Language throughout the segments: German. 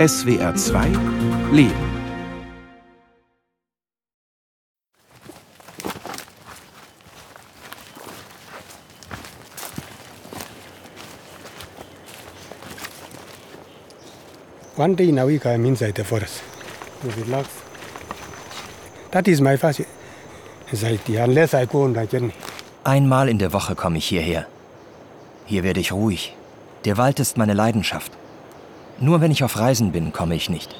SWR 2 Leben. One day in a week I'm inside the forest. To relax. That is my first anxiety, unless I go on a journey. Einmal in der Woche komme ich hierher. Hier werde ich ruhig. Der Wald ist meine Leidenschaft. Nur wenn ich auf Reisen bin, komme ich nicht.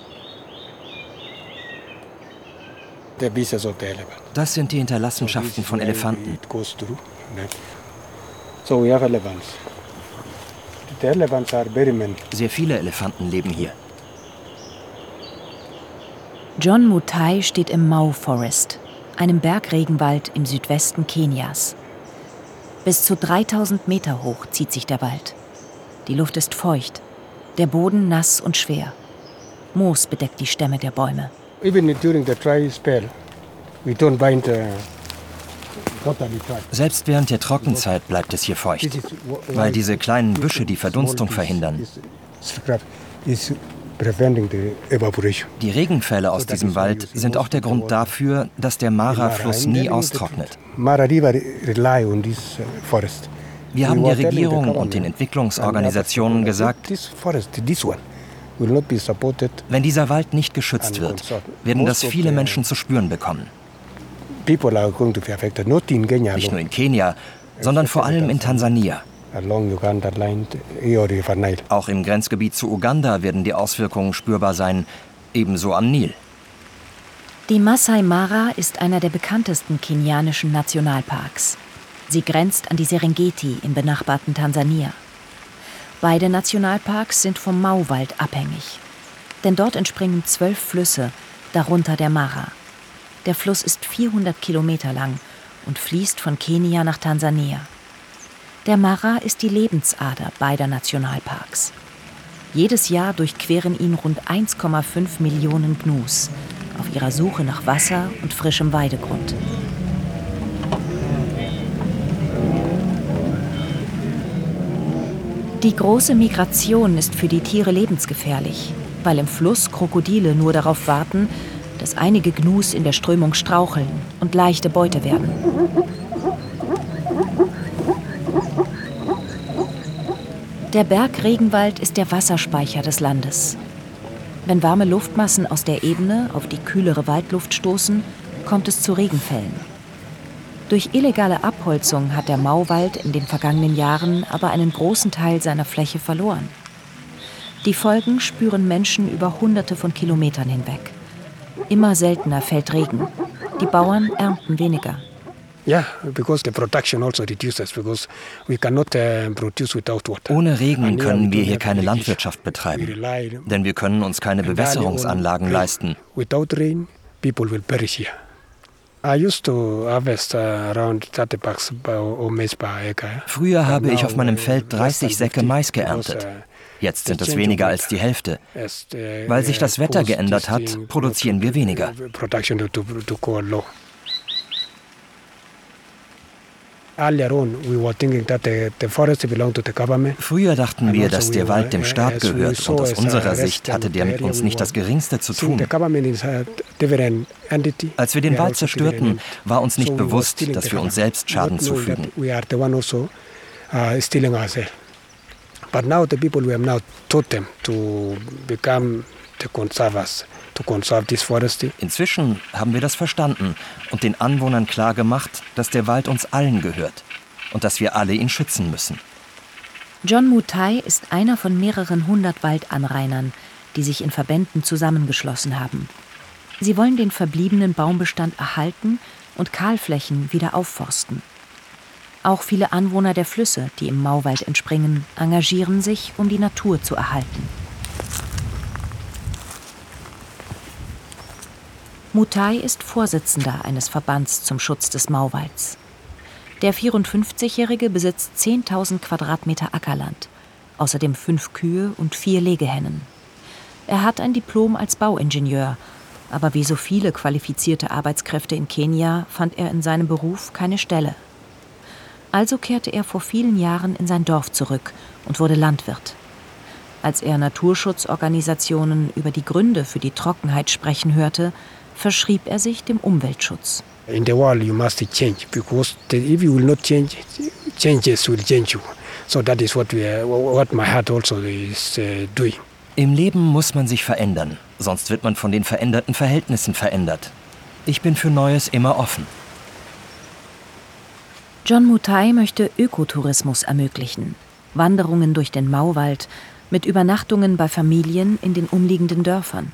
Das sind die Hinterlassenschaften von Elefanten. Many. Sehr viele Elefanten leben hier. John Mutai steht im Mau Forest, einem Bergregenwald im Südwesten Kenias. Bis zu 3000 Meter hoch zieht sich der Wald. Die Luft ist feucht, der Boden nass und schwer. Moos bedeckt die Stämme der Bäume. Even during the dry spell, we don't find uh. Selbst während der Trockenzeit bleibt es hier feucht, weil diese kleinen Büsche die Verdunstung verhindern. Die Regenfälle aus diesem Wald sind auch der Grund dafür, dass der Mara-Fluss nie austrocknet. Mara River rely on this uh, forest. Wir haben der Regierung und den Entwicklungsorganisationen other gesagt, wenn dieser Wald nicht geschützt wird, werden das viele Menschen zu spüren bekommen. People are going to be affected, not in Kenya Nicht nur in Kenia, sondern vor allem in Tansania. Nile. Auch im Grenzgebiet zu Uganda werden die Auswirkungen spürbar sein, ebenso am Nil. Die Masai Mara ist einer der bekanntesten kenianischen Nationalparks. Sie grenzt an die Serengeti im benachbarten Tansania. Beide Nationalparks sind vom Mauwald abhängig. Denn dort entspringen zwölf Flüsse, darunter der Mara. Der Fluss ist 400 Kilometer lang und fließt von Kenia nach Tansania. Der Mara ist die Lebensader beider Nationalparks. Jedes Jahr durchqueren ihn rund 1,5 Millionen Gnus auf ihrer Suche nach Wasser und frischem Weidegrund. Die große Migration ist für die Tiere lebensgefährlich, weil im Fluss Krokodile nur darauf warten, dass einige Gnus in der Strömung straucheln und leichte Beute werden. Der Bergregenwald ist der Wasserspeicher des Landes. Wenn warme Luftmassen aus der Ebene auf die kühlere Waldluft stoßen, kommt es zu Regenfällen. Durch illegale Abholzung hat der Mauwald in den vergangenen Jahren aber einen großen Teil seiner Fläche verloren. Die Folgen spüren Menschen über Hunderte von Kilometern hinweg. Immer seltener fällt Regen. Die Bauern ernten weniger. Yeah, because the production also reduces because we cannot produce without water. Ohne Regen können wir hier keine. Landwirtschaft betreiben, denn wir können uns keine Bewässerungsanlagen leisten. Without rain, people will perish here. Früher habe ich auf meinem Now, Feld uh, 30 less than Säcke 50 Mais geerntet. uh, Jetzt sind es weniger als die Hälfte. Weil sich das uh, Wetter geändert hat, produzieren wir weniger. Production to, to go low. Earlier on, we were thinking that the, the forest belonged to the government. Früher dachten wir, Also dass der Wald dem uh, Staat gehört und aus unserer Sicht hatte der mit uns nicht das Geringste zu tun. Als wir den Wald also zerstörten, war uns nicht bewusst, dass wir uns selbst Schaden zufügen. Also uh. But now the people we have now taught them to become the conservers, to conserve this forest. Inzwischen haben wir das verstanden und den Anwohnern klargemacht, dass der Wald uns allen gehört und dass wir alle ihn schützen müssen. John Mutai ist einer von mehreren hundert Waldanrainern, die sich in Verbänden zusammengeschlossen haben. Sie wollen den verbliebenen Baumbestand erhalten und Kahlflächen wieder aufforsten. Auch viele Anwohner der Flüsse, die im Mauwald entspringen, engagieren sich, um die Natur zu erhalten. Mutai ist Vorsitzender eines Verbands zum Schutz des Mauwalds. Der 54-Jährige besitzt 10.000 Quadratmeter Ackerland, außerdem fünf Kühe und vier Legehennen. Er hat ein Diplom als Bauingenieur, aber wie so viele qualifizierte Arbeitskräfte in Kenia fand er in seinem Beruf keine Stelle. Also kehrte er vor vielen Jahren in sein Dorf zurück und wurde Landwirt. Als er Naturschutzorganisationen über die Gründe für die Trockenheit sprechen hörte, verschrieb er sich dem Umweltschutz. In the world you must change because if you will not change, changes will change you. So that is what we, what my heart also is uh, doing. Im Leben muss man sich verändern, sonst wird man von den veränderten Verhältnissen verändert. Ich bin für Neues immer offen. John Mutai möchte Ökotourismus ermöglichen. Wanderungen durch den Mauwald mit Übernachtungen bei Familien in den umliegenden Dörfern.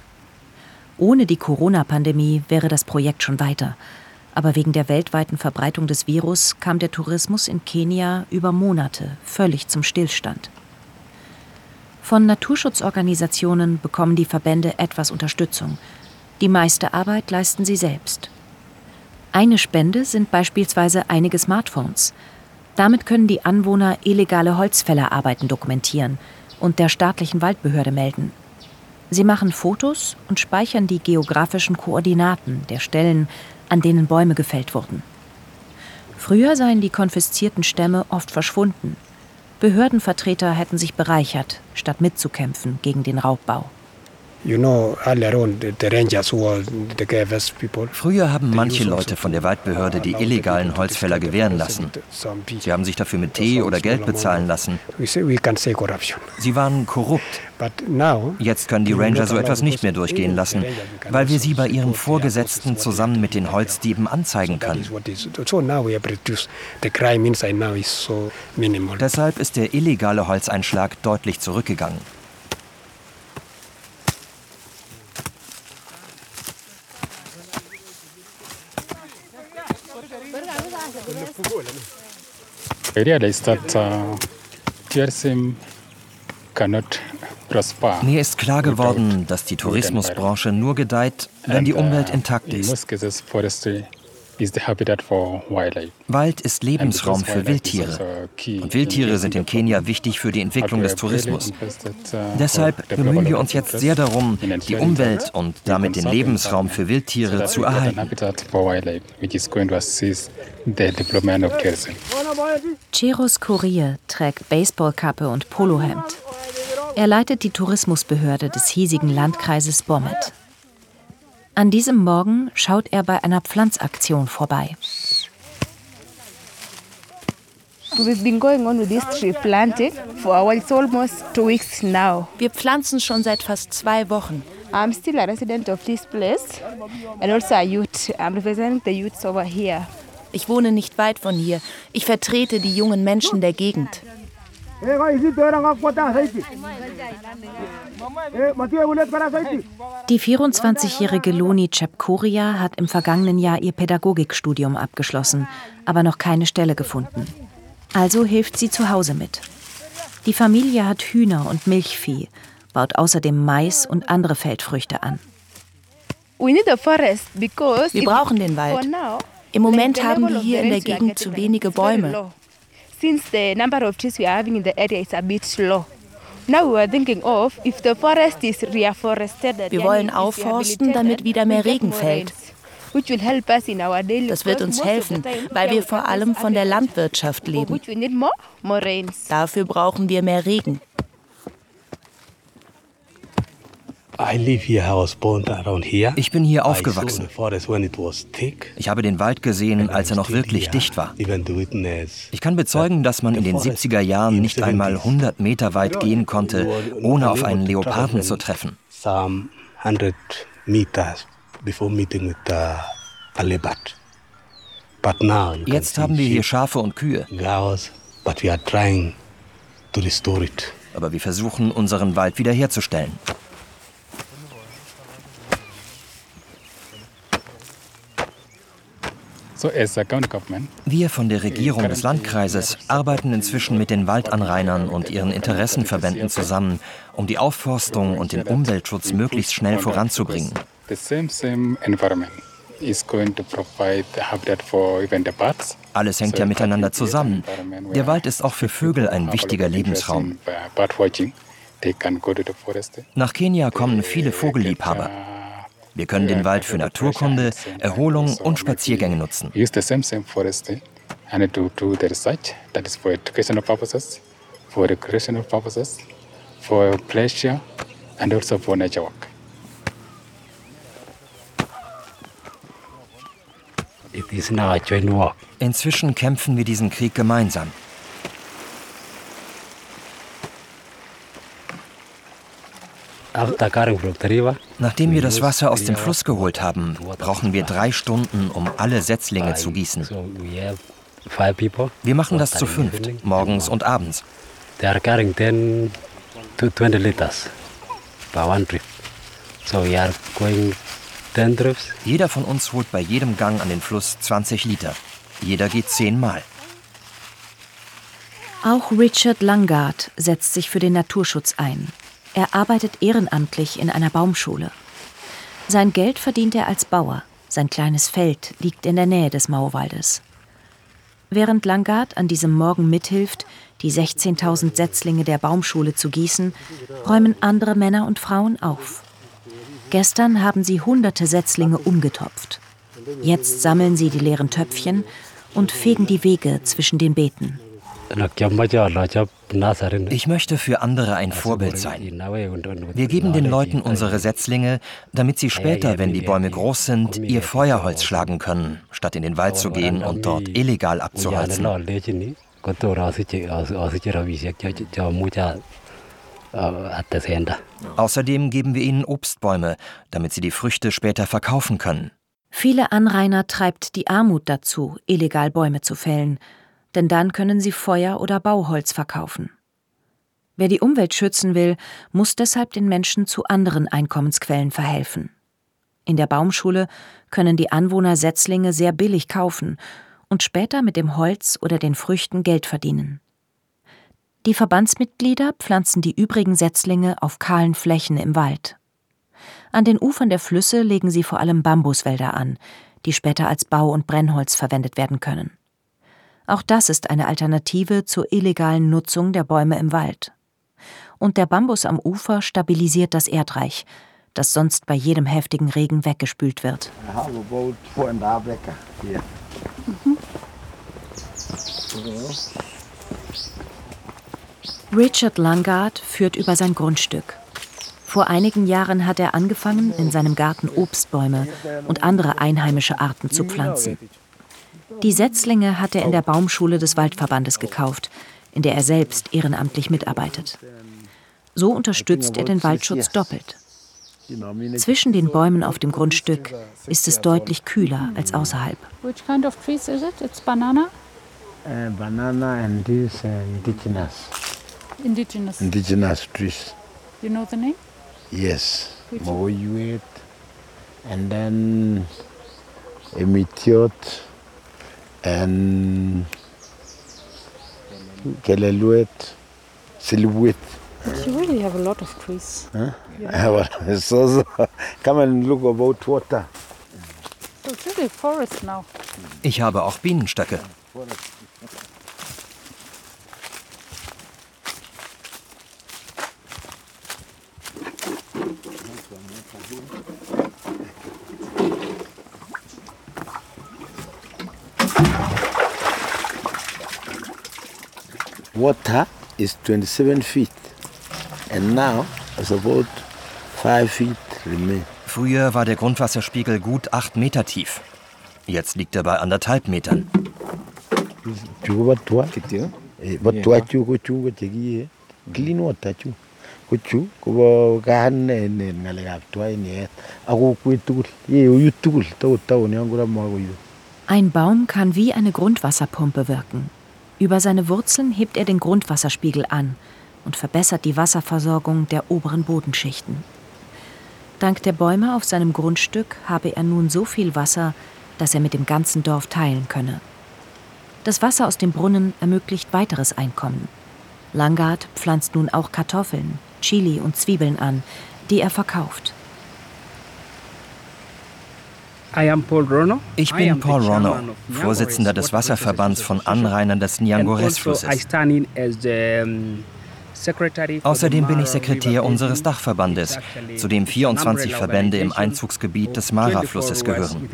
Ohne die Corona-Pandemie wäre das Projekt schon weiter. Aber wegen der weltweiten Verbreitung des Virus kam der Tourismus in Kenia über Monate völlig zum Stillstand. Von Naturschutzorganisationen bekommen die Verbände etwas Unterstützung. Die meiste Arbeit leisten sie selbst. Eine Spende sind beispielsweise einige Smartphones. Damit können die Anwohner illegale Holzfällerarbeiten dokumentieren und der staatlichen Waldbehörde melden. Sie machen Fotos und speichern die geografischen Koordinaten der Stellen, an denen Bäume gefällt wurden. Früher seien die konfiszierten Stämme oft verschwunden. Behördenvertreter hätten sich bereichert, statt mitzukämpfen gegen den Raubbau. Früher haben manche Leute von der Waldbehörde die illegalen Holzfäller gewähren lassen. Sie haben sich dafür mit Tee oder Geld bezahlen lassen. Sie waren korrupt. Jetzt können die Ranger so etwas nicht mehr durchgehen lassen, weil wir sie bei ihren Vorgesetzten zusammen mit den Holzdieben anzeigen können. Deshalb ist der illegale Holzeinschlag deutlich zurückgegangen. Realized that uh, cannot. Mir ist klar geworden, dass die Tourismusbranche nur gedeiht, wenn die Umwelt intakt ist. Wald ist Lebensraum für Wildtiere. Und Wildtiere sind in Kenia wichtig für die Entwicklung des Tourismus. Deshalb bemühen wir uns jetzt sehr darum, die Umwelt und damit den Lebensraum für Wildtiere zu erhalten. Cheros Kurier trägt Baseballkappe und Polohemd. Er leitet die Tourismusbehörde des hiesigen Landkreises Bommet. An diesem Morgen schaut er bei einer Pflanzaktion vorbei. Wir pflanzen schon seit fast zwei Wochen. I'm still a resident of this place and also a youth. I'm representing the youths over here. Ich wohne nicht weit von hier. Ich vertrete die jungen Menschen der Gegend. Die 24-jährige Loni Chepkoria hat im vergangenen Jahr ihr Pädagogikstudium abgeschlossen, aber noch keine Stelle gefunden. Also hilft sie zu Hause mit. Die Familie hat Hühner und Milchvieh, baut außerdem Mais und andere Feldfrüchte an. Wir brauchen den Wald. Im Moment haben wir hier in der Gegend zu wenige Bäume since the number of trees we are having in the area is a bit slow. Wir wollen aufforsten, damit wieder mehr Regen fällt. Das wird uns helfen, weil wir vor allem von der Landwirtschaft leben. Dafür brauchen wir mehr Regen. Ich bin hier aufgewachsen. Ich habe den Wald gesehen, als er noch wirklich dicht war. Ich kann bezeugen, dass man in den 70er Jahren nicht einmal 100 Meter weit gehen konnte, ohne auf einen Leoparden zu treffen. Jetzt haben wir hier Schafe und Kühe. Aber wir versuchen, unseren Wald wiederherzustellen. Wir von der Regierung des Landkreises arbeiten inzwischen mit den Waldanrainern und ihren Interessenverbänden zusammen, um die Aufforstung und den Umweltschutz möglichst schnell voranzubringen. Alles hängt ja miteinander zusammen. Der Wald ist auch für Vögel ein wichtiger Lebensraum. Nach Kenia kommen viele Vogelliebhaber. Wir können den Wald für Naturkunde, Erholung und Spaziergänge nutzen. for pleasure and also for nature work. Inzwischen kämpfen wir diesen Krieg gemeinsam. Nachdem wir das Wasser aus dem Fluss geholt haben, brauchen wir drei Stunden, um alle Setzlinge zu gießen. Wir machen das zu fünft, morgens und abends. Jeder von uns holt bei jedem Gang an den Fluss 20 Liter. Jeder geht zehnmal. Auch Richard Langard setzt sich für den Naturschutz ein. Er arbeitet ehrenamtlich in einer Baumschule. Sein Geld verdient er als Bauer. Sein kleines Feld liegt in der Nähe des Mauerwaldes. Während Langard an diesem Morgen mithilft, die 16.000 Setzlinge der Baumschule zu gießen, räumen andere Männer und Frauen auf. Gestern haben sie hunderte Setzlinge umgetopft. Jetzt sammeln sie die leeren Töpfchen und fegen die Wege zwischen den Beeten. Ich möchte für andere ein Vorbild sein. Wir geben den Leuten unsere Setzlinge, damit sie später, wenn die Bäume groß sind, ihr Feuerholz schlagen können, statt in den Wald zu gehen und dort illegal abzuholzen. Außerdem geben wir ihnen Obstbäume, damit sie die Früchte später verkaufen können. Viele Anrainer treibt die Armut dazu, illegal Bäume zu fällen denn dann können sie Feuer oder Bauholz verkaufen. Wer die Umwelt schützen will, muss deshalb den Menschen zu anderen Einkommensquellen verhelfen. In der Baumschule können die Anwohner Setzlinge sehr billig kaufen und später mit dem Holz oder den Früchten Geld verdienen. Die Verbandsmitglieder pflanzen die übrigen Setzlinge auf kahlen Flächen im Wald. An den Ufern der Flüsse legen sie vor allem Bambuswälder an, die später als Bau- und Brennholz verwendet werden können. Auch das ist eine Alternative zur illegalen Nutzung der Bäume im Wald. Und der Bambus am Ufer stabilisiert das Erdreich, das sonst bei jedem heftigen Regen weggespült wird. Mhm. Richard Langard führt über sein Grundstück. Vor einigen Jahren hat er angefangen, in seinem Garten Obstbäume und andere einheimische Arten zu pflanzen. Die Setzlinge hat er in der Baumschule des Waldverbandes gekauft, in der er selbst ehrenamtlich mitarbeitet. So unterstützt er den Waldschutz doppelt. Zwischen den Bäumen auf dem Grundstück ist es deutlich kühler als außerhalb. Which kind of trees is it? It's banana? Uh, banana and this uh, indigenous. Indigenous. Indigenous trees. You know the name? Yes. Moyuet and then Emitiot and Keleluet, Silhouette. You really have a lot of trees. Huh? Yeah. so, so, come and look about water. So it's really forest now. Ich habe auch Bienenstöcke. Water is 27 feet and now it's about 5 feet remain. Früher war der Grundwasserspiegel gut 8 Meter tief. Jetzt liegt er bei anderthalb Metern. Clean water chu. Kuchu ngalekab tugul. Tugul Ein Baum kann wie eine Grundwasserpumpe wirken. Über seine Wurzeln hebt er den Grundwasserspiegel an und verbessert die Wasserversorgung der oberen Bodenschichten. Dank der Bäume auf seinem Grundstück habe er nun so viel Wasser, dass er mit dem ganzen Dorf teilen könne. Das Wasser aus dem Brunnen ermöglicht weiteres Einkommen. Langard pflanzt nun auch Kartoffeln, Chili und Zwiebeln an, die er verkauft. Ich bin Paul Rono, Vorsitzender des Wasserverbands von Anrainern des Nyangores-Flusses. Außerdem bin ich Sekretär unseres Dachverbandes, zu dem 24 Verbände im Einzugsgebiet des Mara-Flusses gehören.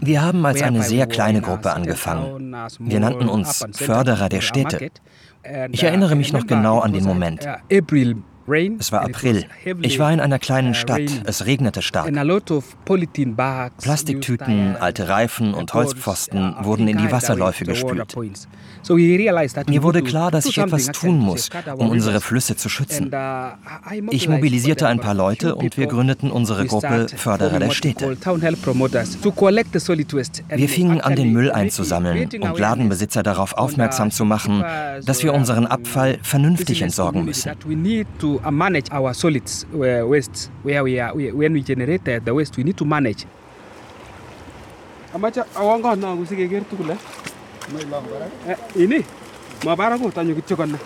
Wir haben als eine sehr kleine Gruppe angefangen. Wir nannten uns Förderer der Städte. Ich erinnere mich noch genau an den Moment. Es war April. Ich war in einer kleinen Stadt. Es regnete stark. Plastiktüten, alte Reifen und Holzpfosten wurden in die Wasserläufe gespült. Mir wurde klar, dass ich etwas tun muss, um unsere Flüsse zu schützen. Uh, ich mobilisierte ein paar Leute und wir gründeten unsere Gruppe Förderer der Städte. Wir fingen an, den Müll einzusammeln und Ladenbesitzer darauf aufmerksam zu machen, dass wir unseren Abfall vernünftig entsorgen müssen. Konna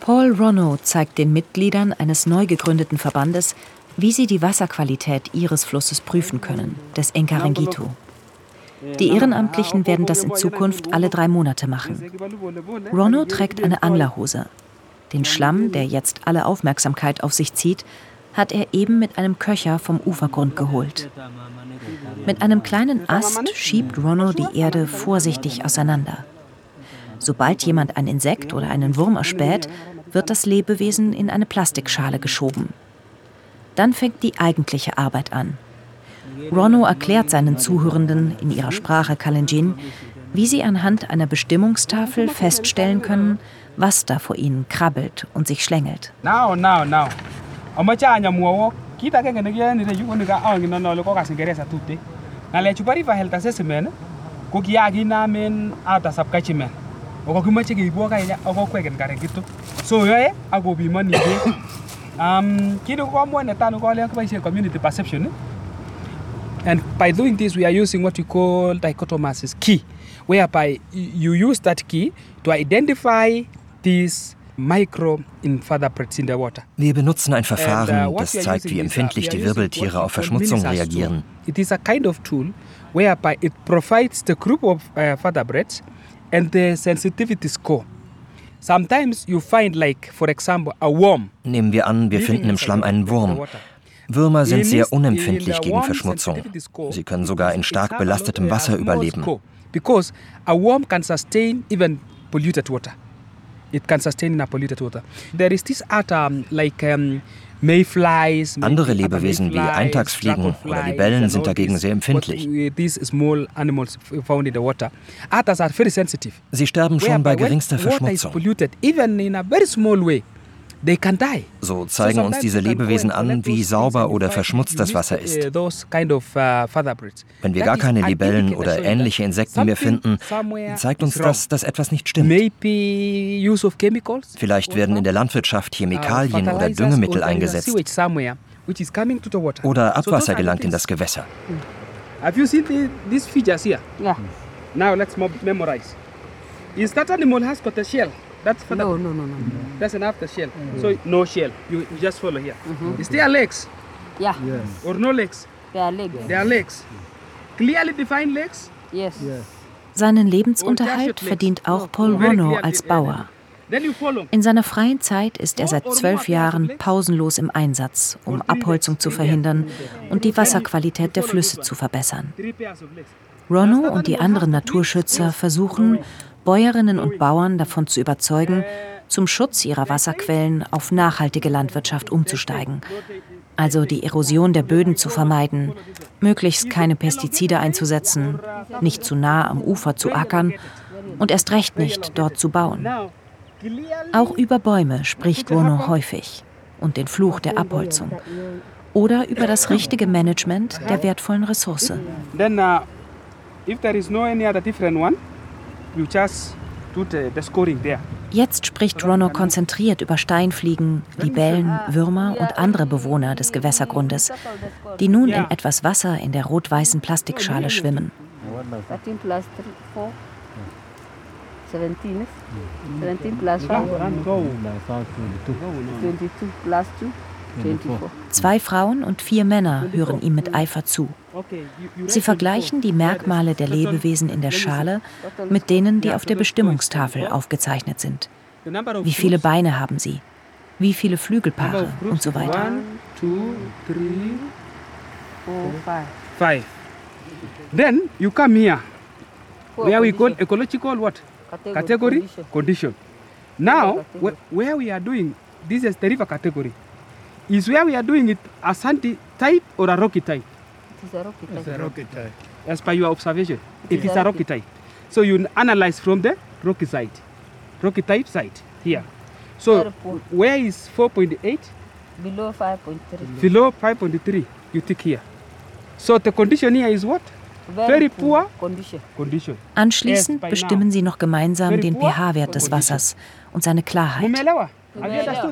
Paul Ronno zeigt den Mitgliedern eines neu gegründeten Verbandes, wie sie die Wasserqualität ihres Flusses prüfen können, des Enkarengito. Die Ehrenamtlichen werden das in Zukunft alle drei Monate machen. Ronno trägt eine Anglerhose. Den Schlamm, der jetzt alle Aufmerksamkeit auf sich zieht, hat er eben mit einem Köcher vom Ufergrund geholt. Mit einem kleinen Ast schiebt Ronno die Erde vorsichtig auseinander. Sobald jemand ein Insekt oder einen Wurm erspäht, wird das Lebewesen in eine Plastikschale geschoben. Dann fängt die eigentliche Arbeit an. Ronno erklärt seinen Zuhörenden in ihrer Sprache Kalenjin, wie sie anhand einer Bestimmungstafel feststellen können, was da vor ihnen krabbelt und sich schlängelt. Now, now, now. Kit agenge nekiyoe ireyu ko angen ale kokas Ingereza tute ng'alechu bo river health assessment ko kiyakinamen out as subcatchment ako kimoche keibwo akokweken Karengitu so yoe akopimoni beek um, kit nekokomwoe netai nekolen kiboisien community perception and by doing this we are using what we call dichotomous key whereby you use that key to identify these wir benutzen ein Verfahren, uh, das zeigt, wie empfindlich die Wirbeltiere auf Verschmutzung reagieren. It is a kind of tool whereby it provides the group of uh, vertebrates and the sensitivity score. Sometimes you find like, for example, a worm. Nehmen wir an, wir finden im Schlamm einen Wurm. Würmer sind sehr unempfindlich gegen Verschmutzung. Sie können sogar in stark belastetem Wasser überleben. Because a worm can sustain even polluted water it can sustain in a polluted water. There is this other like um, Mayflies. Andere Lebewesen wie Eintagsfliegen oder Libellen sind dagegen sehr empfindlich. Sie sterben schon bei geringster Verschmutzung. So zeigen uns diese Lebewesen an, wie sauber oder verschmutzt das Wasser ist. Uh, Wenn wir gar keine Libellen oder ähnliche Insekten mehr finden, zeigt uns das, dass etwas nicht stimmt. Vielleicht werden in der Landwirtschaft uh, Chemikalien oder Düngemittel eingesetzt. Oder Abwasser gelangt in das Gewässer. Have you seen these features here? Yeah. Now let's memorize. Is that animal has got a shell? That's for no, no, no, no. That's an after shell. Mm -hmm. So no shell. You, you just follow here. Mm -hmm. Is there legs? Yeah. Yes. Or no legs? There are legs. There are legs. Clearly defined legs? Yes. yes. Seinen Lebensunterhalt verdient auch Paul Ronno als Bauer. In seiner freien Zeit ist er seit zwölf Jahren pausenlos im Einsatz, um Abholzung zu verhindern und die Wasserqualität der Flüsse zu verbessern. Ronno und die anderen Naturschützer versuchen, Bäuerinnen und Bauern davon zu überzeugen, zum Schutz ihrer Wasserquellen auf nachhaltige Landwirtschaft umzusteigen. Also die Erosion der Böden zu vermeiden, möglichst keine Pestizide einzusetzen, nicht zu nah am Ufer zu ackern und erst recht nicht dort zu bauen. Auch über Bäume spricht Wono häufig und den Fluch der Abholzung oder über das richtige Management der wertvollen Ressource. Then, uh, if there is no any other different one, Jetzt spricht Ronno konzentriert über Steinfliegen, Libellen, Würmer und andere Bewohner des Gewässergrundes, die nun in etwas Wasser in der rot-weißen Plastikschale schwimmen. 17 17 plus 4. 22 plus 2. Zwei Frauen und vier Männer hören ihm mit Eifer zu. Sie vergleichen die Merkmale der Lebewesen in der Schale mit denen, die auf der Bestimmungstafel aufgezeichnet sind. Wie viele Beine haben sie? Wie viele Flügelpaare und so weiter. Four, five. Five. Then you come here, where we call ecological what? Category, condition. Now, wh where we are doing, this is the river category, is where we are doing it a sandy type or a rocky type? It is a rocky type. It's a rocky type. As per your observation, It it is is a rocky type. So you analyze from the rocky side, rocky type side here. So Very poor. where is 4.8? Below 5.3. Below 5.3, you take here. So the condition here is what? Very poor condition. condition. Anschließend bestimmen sie noch gemeinsam den pH-Wert des Wassers und seine Klarheit.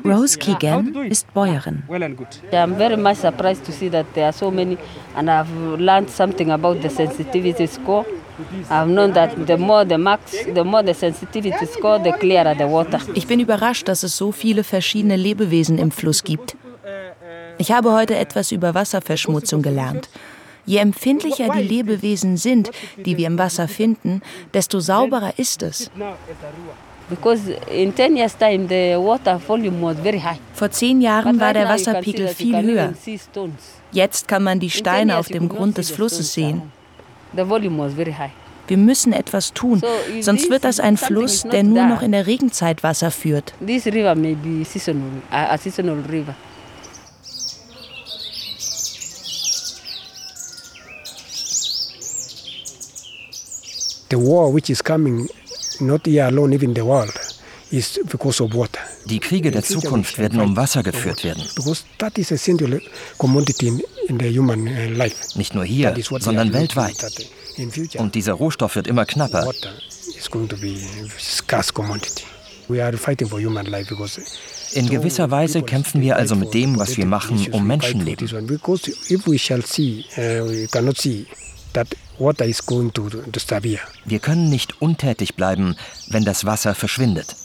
Rose Keegan ist Bäuerin. Well and good. I'm very much surprised to see that there are so many, and I've learned something about the sensitivity score. I've known that the more the max, the more the sensitivity score, the clearer the water. Ich bin überrascht, dass es so viele verschiedene Lebewesen im Fluss gibt. Ich habe heute etwas über Wasserverschmutzung gelernt. Je empfindlicher die Lebewesen sind, die wir im Wasser finden, desto sauberer ist es. Because in 10 years' time, the water volume was very high. Vor zehn Jahren war der now you can see Wasserpegel viel höher. Jetzt kann man die In 10 Steine auf dem Grund des Flusses sehen. around. The volume was very high. Wir müssen etwas tun, sonst this wird das ein Fluss, der nur noch in der Regenzeit Wasser führt. This river may be seasonal, a, a seasonal river. The war which is coming, not here alone, even the world, is because of water. Die Kriege der Zukunft werden um Wasser geführt werden. Uh. Nicht nur hier, sondern weltweit. Und dieser Rohstoff wird immer knapper. In gewisser Weise kämpfen wir also mit dem, was wir machen, um Menschenleben. Wir können nicht untätig bleiben, wenn das Wasser verschwindet.